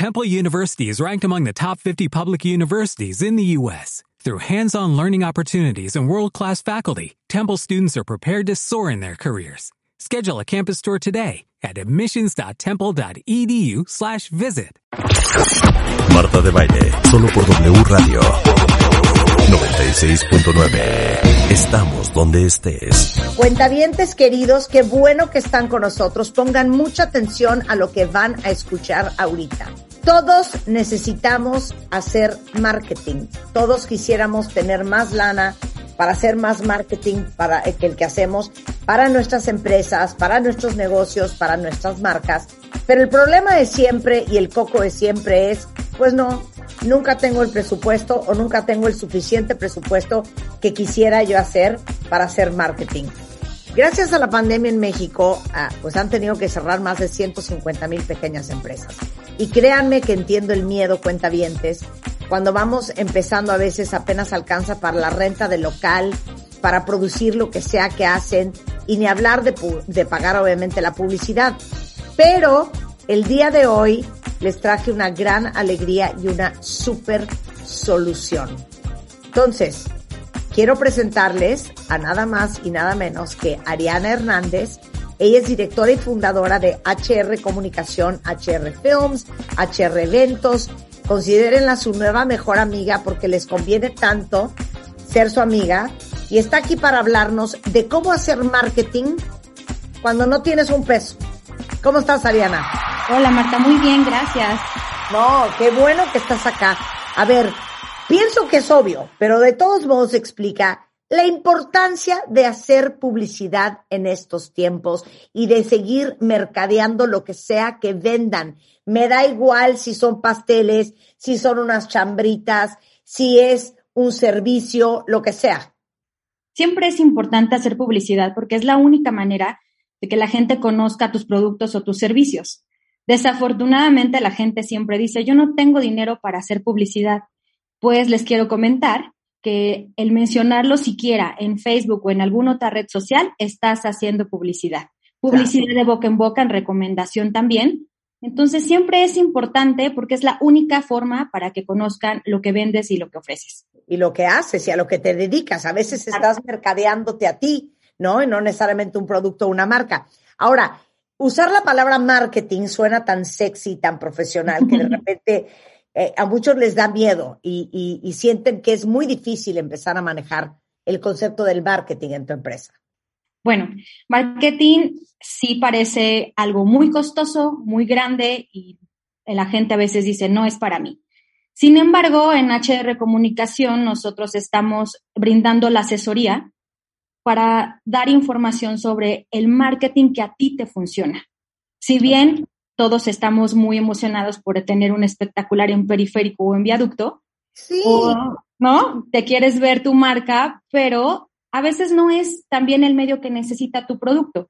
Temple University is ranked among the top 50 public universities in the U.S. Through hands-on learning opportunities and world-class faculty, Temple students are prepared to soar in their careers. Schedule a campus tour today at admissions.temple.edu slash visit. Marta de Baile, solo por W Radio 96.9. Estamos donde estés. Cuentavientes queridos, qué bueno que están con nosotros. Pongan mucha atención a lo que van a escuchar ahorita. Todos necesitamos hacer marketing. Todos quisiéramos tener más lana para hacer más marketing para el que, el que hacemos para nuestras empresas, para nuestros negocios, para nuestras marcas. Pero el problema de siempre y el coco de siempre es, pues no, nunca tengo el presupuesto o nunca tengo el suficiente presupuesto que quisiera yo hacer para hacer marketing. Gracias a la pandemia en México, ah, pues han tenido que cerrar más de 150 mil pequeñas empresas. Y créanme que entiendo el miedo, cuentavientes, cuando vamos empezando a veces apenas alcanza para la renta del local, para producir lo que sea que hacen, y ni hablar de, de pagar obviamente la publicidad. Pero el día de hoy les traje una gran alegría y una super solución. Entonces, quiero presentarles a nada más y nada menos que Ariana Hernández. Ella es directora y fundadora de HR Comunicación, HR Films, HR Eventos. Considérenla su nueva mejor amiga porque les conviene tanto ser su amiga. Y está aquí para hablarnos de cómo hacer marketing cuando no tienes un peso. ¿Cómo estás, Ariana? Hola, Marta, muy bien, gracias. No, qué bueno que estás acá. A ver, Pienso que es obvio, pero de todos modos explica la importancia de hacer publicidad en estos tiempos y de seguir mercadeando lo que sea que vendan. Me da igual si son pasteles, si son unas chambritas, si es un servicio, lo que sea. Siempre es importante hacer publicidad porque es la única manera de que la gente conozca tus productos o tus servicios. Desafortunadamente la gente siempre dice, yo no tengo dinero para hacer publicidad pues les quiero comentar que el mencionarlo siquiera en Facebook o en alguna otra red social, estás haciendo publicidad. Publicidad de boca en boca, en recomendación también. Entonces siempre es importante porque es la única forma para que conozcan lo que vendes y lo que ofreces. Y lo que haces y a lo que te dedicas. A veces estás mercadeándote a ti, ¿no? Y no necesariamente un producto o una marca. Ahora, usar la palabra marketing suena tan sexy, tan profesional, que de repente eh, a muchos les da miedo y, sienten que es muy difícil empezar a manejar el concepto del marketing en tu empresa. Bueno, marketing sí parece algo muy costoso, muy grande y la gente a veces dice, no es para mí. Sin embargo, en HR Comunicación nosotros estamos brindando la asesoría para dar información sobre el marketing que a ti te funciona. Si bien todos estamos muy emocionados por tener un espectacular en periférico o en viaducto. Sí. ¿No? Te quieres ver tu marca, pero a veces no es también el medio que necesita tu producto.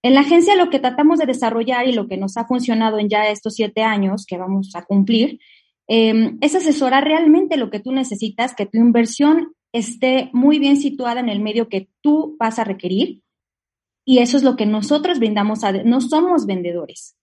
En la agencia lo que tratamos de desarrollar y lo que nos ha funcionado en ya estos siete años que vamos a cumplir em, es asesorar realmente lo que tú necesitas, que tu inversión esté muy bien situada en el medio que tú vas a requerir. Y eso es lo que nosotros brindamos a... No somos vendedores.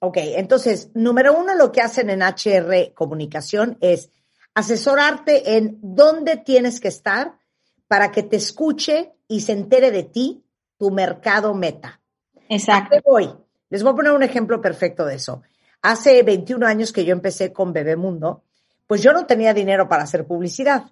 Ok, entonces, número uno, lo que hacen en HR Comunicación es asesorarte en dónde tienes que estar para que te escuche y se entere de ti tu mercado meta. Exacto. voy? Les voy a poner un ejemplo perfecto de eso. Hace 21 años que yo empecé con Bebemundo, pues yo no tenía dinero para hacer publicidad.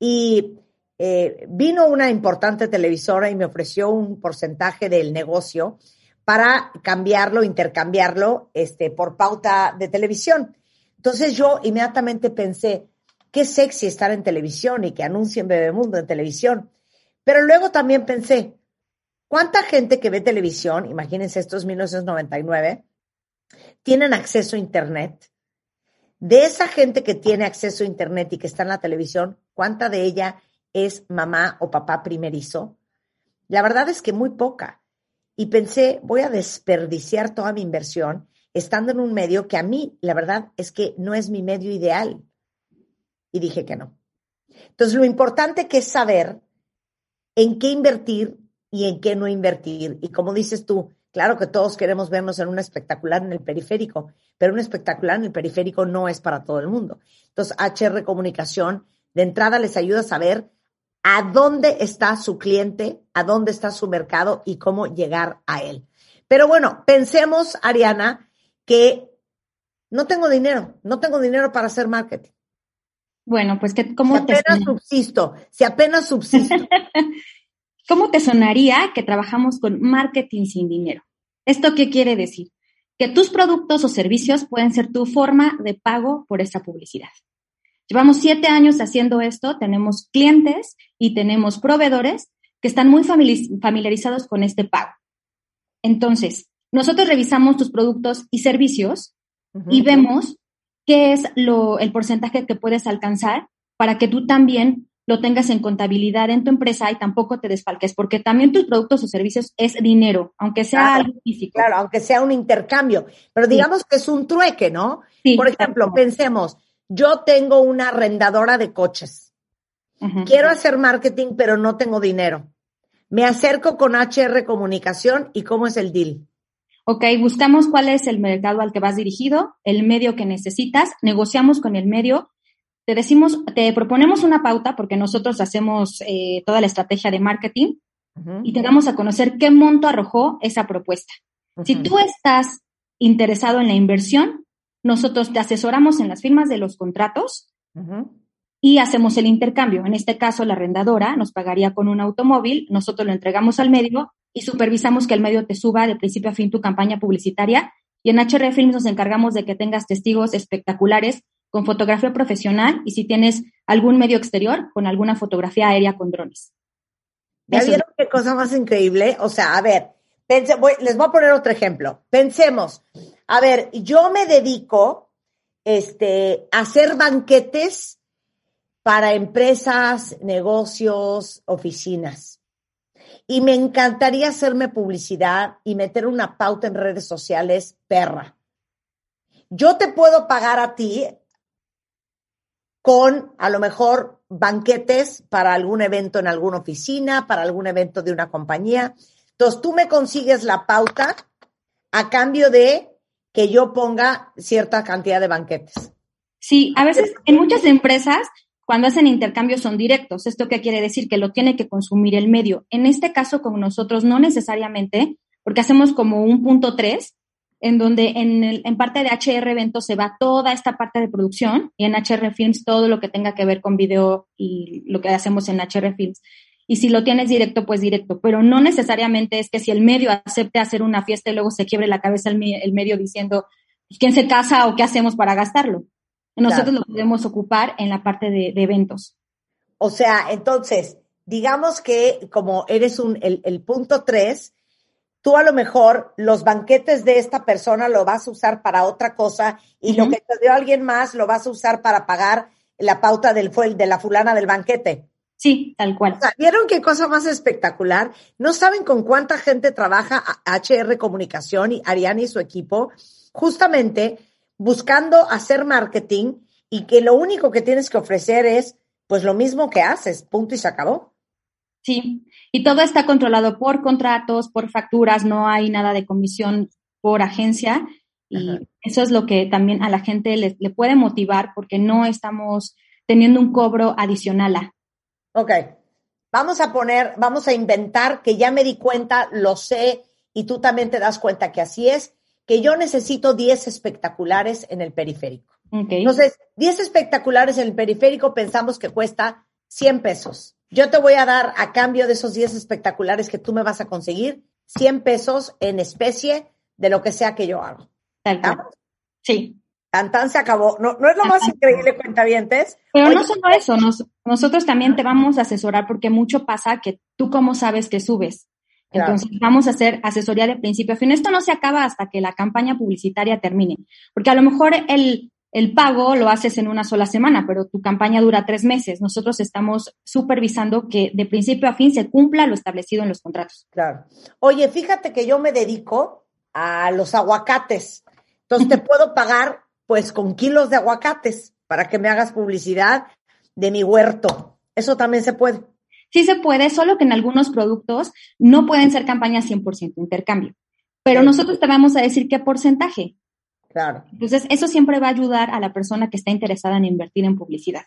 Y eh, vino una importante televisora y me ofreció un porcentaje del negocio para cambiarlo, intercambiarlo este, por pauta de televisión. Entonces yo inmediatamente pensé, qué sexy estar en televisión y que anuncien Bebemundo en televisión. Pero luego también pensé, ¿cuánta gente que ve televisión, imagínense esto es 1999, tienen acceso a Internet? De esa gente que tiene acceso a Internet y que está en la televisión, ¿cuánta de ella es mamá o papá primerizo? La verdad es que muy poca y pensé, voy a desperdiciar toda mi inversión estando en un medio que a mí, la verdad, es que no es mi medio ideal. Y dije que no. Entonces, lo importante es saber en qué invertir y en qué no invertir. Y como dices tú, Claro que todos queremos vernos en un espectacular en el periférico, pero un espectacular en el periférico no es para todo el mundo. Entonces, HR Comunicación de entrada les ayuda a saber a dónde está su cliente, a dónde está su mercado y cómo llegar a él. Pero bueno, pensemos, Ariana, que no tengo dinero, no tengo dinero para hacer marketing. Bueno, pues que cómo si apenas subsisto, si apenas subsisto. ¿Cómo te sonaría que trabajamos con marketing sin dinero? ¿Esto qué quiere decir? Que tus productos o servicios pueden ser tu forma de pago por esa publicidad. Llevamos siete años haciendo esto, tenemos clientes y tenemos proveedores que están muy familiarizados con este pago. Entonces, nosotros revisamos tus productos y servicios y vemos qué es lo, el porcentaje que puedes alcanzar para que tú también lo tengas en contabilidad en tu empresa y tampoco te desfalques, porque también tus productos o servicios es dinero, aunque sea algo físico. Claro, aunque sea un intercambio, pero digamos que es un trueque, ¿no? Por ejemplo, pensemos, yo tengo una arrendadora de coches. Quiero hacer marketing, pero no tengo dinero. Me acerco con HR Comunicación y cómo es el deal. Ok, buscamos cuál es el mercado al que vas dirigido, el medio que necesitas, negociamos con el medio, te decimos, te proponemos una pauta porque nosotros hacemos eh, toda la estrategia de marketing y te damos a conocer qué monto arrojó esa propuesta. Si tú estás interesado en la inversión, nosotros te asesoramos en las firmas de los contratos y hacemos el intercambio. En este caso, la arrendadora nos pagaría con un automóvil, nosotros lo entregamos al medio y supervisamos que el medio te suba de principio a fin tu campaña publicitaria. Y en HR Films nos encargamos de que tengas testigos espectaculares con fotografía profesional y si tienes algún medio exterior, con alguna fotografía aérea con drones. ¿Ya vieron qué cosa más increíble? O sea, a ver, les voy a poner otro ejemplo. Pensemos, a ver, yo me dedico este, a hacer banquetes para empresas, negocios, oficinas. Y me encantaría hacerme publicidad y meter una pauta en redes sociales perra. Yo te puedo pagar a ti con a lo mejor banquetes para algún evento en alguna oficina, para algún evento de una compañía. Entonces tú me consigues la pauta a cambio de que yo ponga cierta cantidad de banquetes. Sí, a veces en muchas empresas cuando hacen intercambios son directos. ¿Esto qué quiere decir? Que lo tiene que consumir el medio. En este caso con nosotros no necesariamente, porque hacemos como un punto tres, en donde en, en parte de HR Eventos se va toda esta parte de producción y en HR Films todo lo que tenga que ver con video y lo que hacemos en HR Films. Y si lo tienes directo, pues directo. Pero no necesariamente es que si el medio acepte hacer una fiesta y luego se quiebre la cabeza el, medio diciendo pues, quién se casa o qué hacemos para gastarlo. Nosotros lo podemos ocupar en la parte de, eventos. O sea, entonces, digamos que como eres un, el, punto tres, tú a lo mejor los banquetes de esta persona lo vas a usar para otra cosa y lo que te dio alguien más lo vas a usar para pagar la pauta del, de la fulana del banquete. Sí, tal cual. ¿Vieron qué cosa más espectacular? No saben con cuánta gente trabaja HR Comunicación y Ariane y su equipo, justamente buscando hacer marketing y que lo único que tienes que ofrecer es pues lo mismo que haces, punto y se acabó. Sí, y todo está controlado por contratos, por facturas, no hay nada de comisión por agencia y eso es lo que también a la gente le, le puede motivar porque no estamos teniendo un cobro adicional a. Ok, vamos a poner, vamos a inventar que ya me di cuenta, lo sé, y tú también te das cuenta que así es, que yo necesito 10 espectaculares en el periférico. Okay. Entonces, 10 espectaculares en el periférico pensamos que cuesta 100 pesos. Yo te voy a dar a cambio de esos 10 espectaculares que tú me vas a conseguir, 100 pesos en especie de lo que sea que yo hago. Sí. Tan, se acabó. No, no es lo más increíble, cuentavientes. Pero no solo eso, nosotros también te vamos a asesorar porque mucho pasa que tú cómo sabes que subes. Entonces vamos a hacer asesoría de principio a fin. Esto no se acaba hasta que la campaña publicitaria termine, porque a lo mejor el, el pago lo haces en una sola semana, pero tu campaña dura tres meses. Nosotros estamos supervisando que de principio a fin se cumpla lo establecido en los contratos. Claro. Oye, fíjate que yo me dedico a los aguacates. Entonces te puedo pagar pues con kilos de aguacates para que me hagas publicidad de mi huerto. Eso también se puede. Sí se puede, solo que en algunos productos no pueden ser campañas 100% intercambio. pero nosotros te vamos a decir qué porcentaje. Claro. Entonces, eso siempre va a ayudar a la persona que está interesada en invertir en publicidad.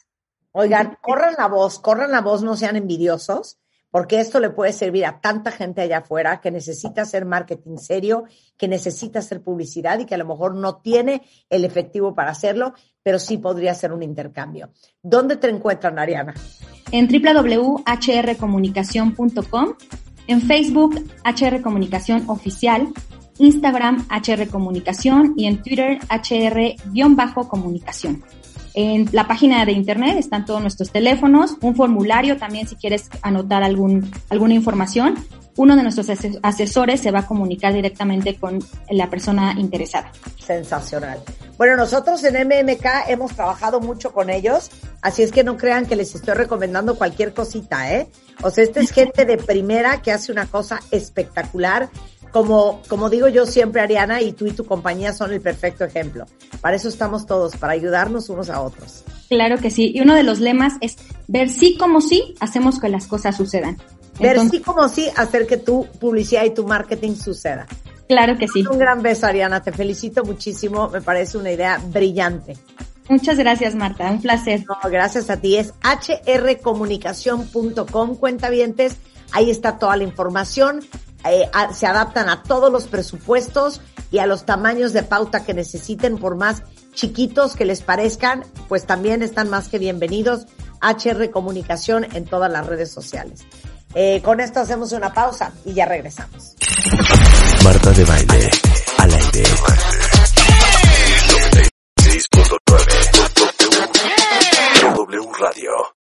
Oigan, corran la voz, corran la voz, no sean envidiosos, porque esto le puede servir a tanta gente allá afuera que necesita hacer marketing serio, que necesita hacer publicidad y que a lo mejor no tiene el efectivo para hacerlo, pero sí podría ser un intercambio. ¿Dónde te encuentran, Ariana? En www.hrcomunicación.com, en Facebook HR Comunicación Oficial, Instagram HR Comunicación y en Twitter HR-comunicación. En la página de internet están todos nuestros teléfonos, un formulario también si quieres anotar algún, alguna información. Uno de nuestros asesores se va a comunicar directamente con la persona interesada. Sensacional. Bueno, nosotros en MMK hemos trabajado mucho con ellos, así es que no crean que les estoy recomendando cualquier cosita, ¿eh? O sea, esta es gente de primera que hace una cosa espectacular como, como digo yo siempre, Ariana, y tú y tu compañía son el perfecto ejemplo. Para eso estamos todos, para ayudarnos unos a otros. Claro que sí. Y uno de los lemas es ver sí como sí, hacemos que las cosas sucedan. Ver sí como sí, hacer que tu publicidad y tu marketing suceda. Claro que sí. Un gran beso, Ariana. Te felicito muchísimo. Me parece una idea brillante. Muchas gracias, Marta. Un placer. No, gracias a ti. Es hrcomunicación.com, cuentavientes. Ahí está toda la información. Eh, se adaptan a todos los presupuestos y a los tamaños de pauta que necesiten, por más chiquitos que les parezcan, pues también están más que bienvenidos. HR Comunicación en todas las redes sociales. Eh, con esto hacemos una pausa y ya regresamos. Marta de baile.